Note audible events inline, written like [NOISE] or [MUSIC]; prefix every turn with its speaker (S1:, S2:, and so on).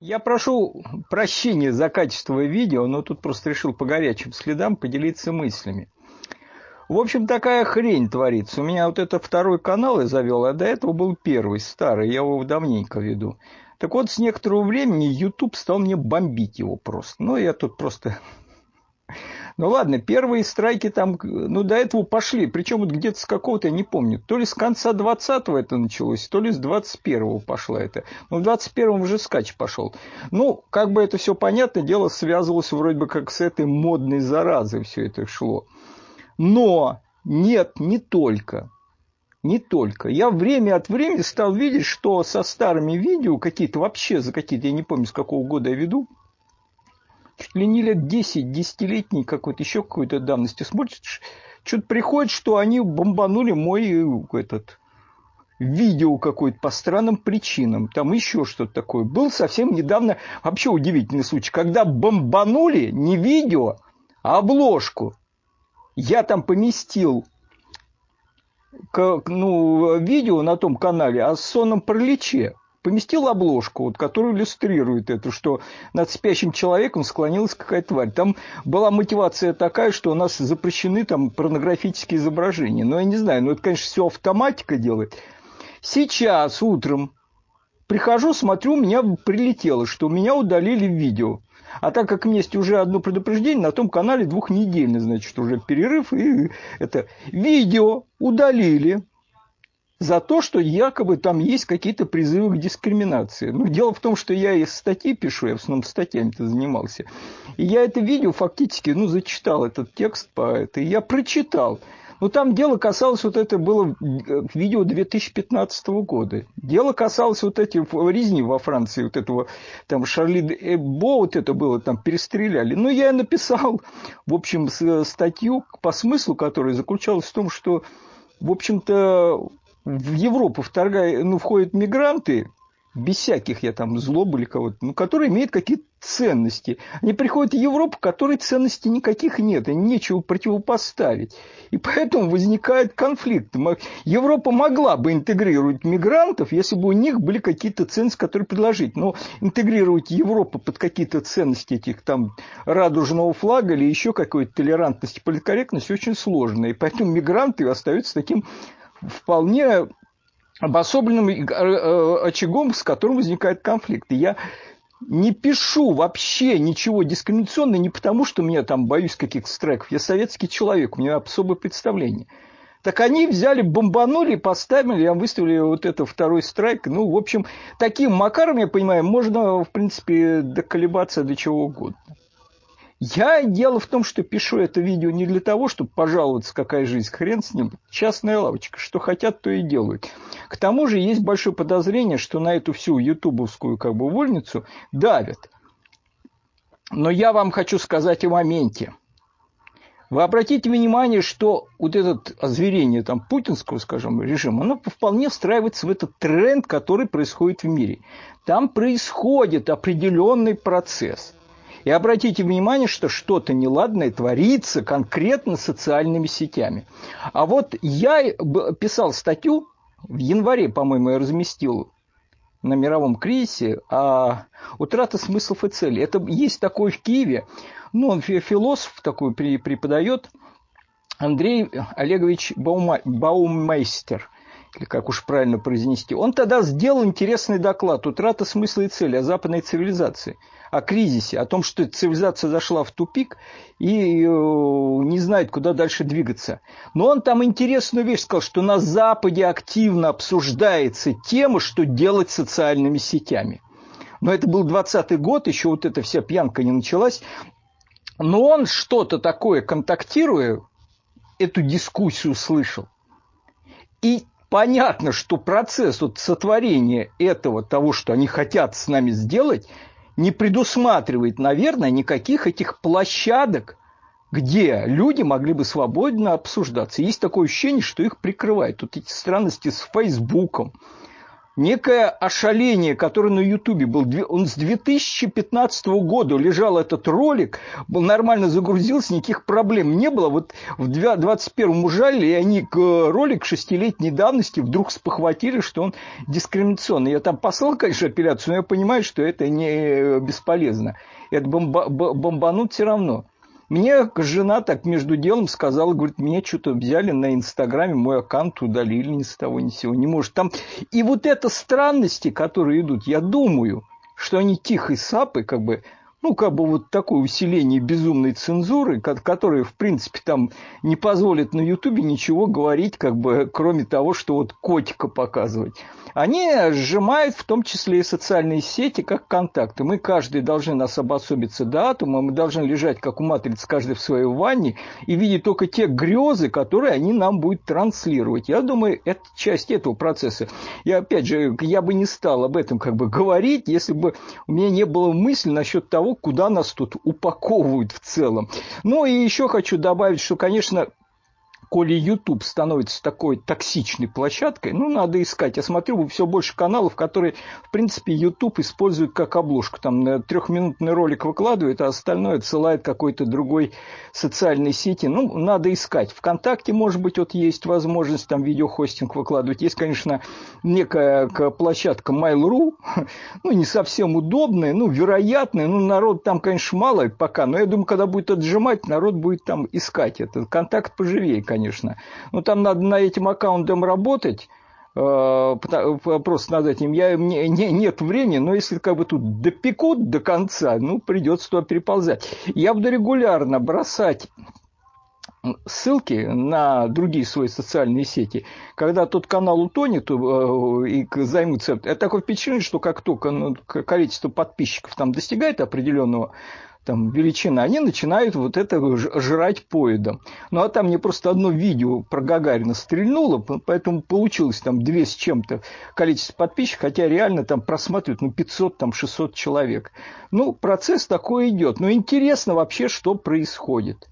S1: Я прошу прощения за качество видео, но тут просто решил по горячим следам поделиться мыслями. В общем, такая хрень творится. У меня вот это второй канал я завел, а до этого был первый, старый, я его давненько веду. Так вот, с некоторого времени YouTube стал мне бомбить его просто. Ну, я тут просто ну ладно, первые страйки там, ну до этого пошли, причем вот где-то с какого-то, я не помню, то ли с конца 20-го это началось, то ли с 21-го пошла это. Ну в 21-м уже скач пошел. Ну, как бы это все понятно, дело связывалось вроде бы как с этой модной заразой все это шло. Но нет, не только. Не только. Я время от времени стал видеть, что со старыми видео, какие-то вообще за какие-то, я не помню, с какого года я веду, не лет 10, десятилетний какой-то, еще какой-то давности смотришь, что-то приходит, что они бомбанули мой этот видео какое-то по странным причинам, там еще что-то такое. Был совсем недавно, вообще удивительный случай, когда бомбанули не видео, а обложку. Я там поместил ну, видео на том канале о сонном параличе поместил обложку, вот, которая иллюстрирует это, что над спящим человеком склонилась какая-то тварь. Там была мотивация такая, что у нас запрещены там порнографические изображения. Но я не знаю, ну это, конечно, все автоматика делает. Сейчас утром прихожу, смотрю, у меня прилетело, что у меня удалили видео. А так как есть уже одно предупреждение, на том канале двухнедельный, значит, уже перерыв, и это видео удалили за то, что якобы там есть какие-то призывы к дискриминации. Но дело в том, что я из статьи пишу, я в основном статьями-то занимался. И я это видео фактически, ну, зачитал этот текст по это, и я прочитал. Но там дело касалось, вот это было видео 2015 года. Дело касалось вот этих резни во Франции, вот этого, там Шарли Эбо, вот это было, там перестреляли. Ну, я написал, в общем, статью по смыслу, которая заключалась в том, что, в общем-то, в Европу вторгают, ну, входят мигранты, без всяких я там злоб или кого-то, ну, которые имеют какие-то ценности. Они приходят в Европу, которой ценностей никаких нет, и нечего противопоставить. И поэтому возникает конфликт. Европа могла бы интегрировать мигрантов, если бы у них были какие-то ценности, которые предложить. Но интегрировать Европу под какие-то ценности этих там радужного флага или еще какой-то толерантности, политкорректности очень сложно. И поэтому мигранты остаются таким вполне обособленным э, э, очагом, с которым возникает конфликт. И я не пишу вообще ничего дискриминационного не потому, что меня там боюсь каких-то страйков. Я советский человек, у меня особое представление. Так они взяли, бомбанули, поставили, я выставили вот это второй страйк. Ну, в общем, таким макаром, я понимаю, можно, в принципе, доколебаться до чего угодно. Я дело в том, что пишу это видео не для того, чтобы пожаловаться, какая жизнь, хрен с ним. Частная лавочка, что хотят, то и делают. К тому же есть большое подозрение, что на эту всю ютубовскую как бы вольницу давят. Но я вам хочу сказать о моменте. Вы обратите внимание, что вот это озверение там, путинского, скажем, режима, оно вполне встраивается в этот тренд, который происходит в мире. Там происходит определенный процесс – и обратите внимание, что что-то неладное творится конкретно социальными сетями. А вот я писал статью, в январе, по-моему, я разместил на мировом кризисе, а утрата смыслов и целей. Это есть такой в Киеве, ну, он философ такой преподает, Андрей Олегович Баума, Баумейстер, или как уж правильно произнести. Он тогда сделал интересный доклад «Утрата смысла и цели» о западной цивилизации – о кризисе, о том, что цивилизация зашла в тупик и э, не знает, куда дальше двигаться. Но он там интересную вещь сказал, что на Западе активно обсуждается тема, что делать социальными сетями. Но это был 20-й год, еще вот эта вся пьянка не началась. Но он что-то такое, контактируя, эту дискуссию слышал. И понятно, что процесс вот сотворения этого, того, что они хотят с нами сделать, не предусматривает, наверное, никаких этих площадок, где люди могли бы свободно обсуждаться. Есть такое ощущение, что их прикрывают. Тут эти странности с Фейсбуком. Некое ошаление, которое на Ютубе был. Он с 2015 года лежал этот ролик, был нормально загрузился, никаких проблем не было. Вот в 21-м ужали, и они ролик шестилетней давности вдруг спохватили, что он дискриминационный. Я там послал, конечно, апелляцию, но я понимаю, что это не бесполезно. Это бомба, бомбанут все равно. Мне жена так между делом сказала, говорит, меня что-то взяли на Инстаграме, мой аккаунт удалили ни с того ни с сего. Не может там... И вот это странности, которые идут, я думаю, что они тихой сапой как бы ну, как бы вот такое усиление безумной цензуры, которое, в принципе, там не позволит на Ютубе ничего говорить, как бы, кроме того, что вот котика показывать. Они сжимают в том числе и социальные сети, как контакты. Мы каждый должны нас обособиться до атома, мы должны лежать, как у матриц, каждый в своей ванне, и видеть только те грезы, которые они нам будут транслировать. Я думаю, это часть этого процесса. И опять же, я бы не стал об этом как бы говорить, если бы у меня не было мысли насчет того, куда нас тут упаковывают в целом. Ну и еще хочу добавить, что, конечно, коли YouTube становится такой токсичной площадкой, ну, надо искать. Я смотрю, все больше каналов, которые, в принципе, YouTube используют как обложку. Там трехминутный ролик выкладывает, а остальное отсылает какой-то другой социальной сети. Ну, надо искать. Вконтакте, может быть, вот есть возможность там видеохостинг выкладывать. Есть, конечно, некая площадка Mail.ru, [LAUGHS] ну, не совсем удобная, ну, вероятная. Ну, народ там, конечно, мало пока, но я думаю, когда будет отжимать, народ будет там искать. Это контакт поживее, конечно конечно. Но там надо на этим аккаунтом работать, э, просто над этим. Я, мне, не, нет времени, но если как бы тут допекут до конца, ну, придется туда переползать. Я буду регулярно бросать ссылки на другие свои социальные сети. Когда тот канал утонет э, и займутся... Это такое впечатление, что как только ну, количество подписчиков там достигает определенного там, величина, они начинают вот это жрать поедом. Ну, а там мне просто одно видео про Гагарина стрельнуло, поэтому получилось там 2 с чем-то количество подписчиков, хотя реально там просматривают ну, 500, там 600 человек. Ну, процесс такой идет. Но интересно вообще, что происходит.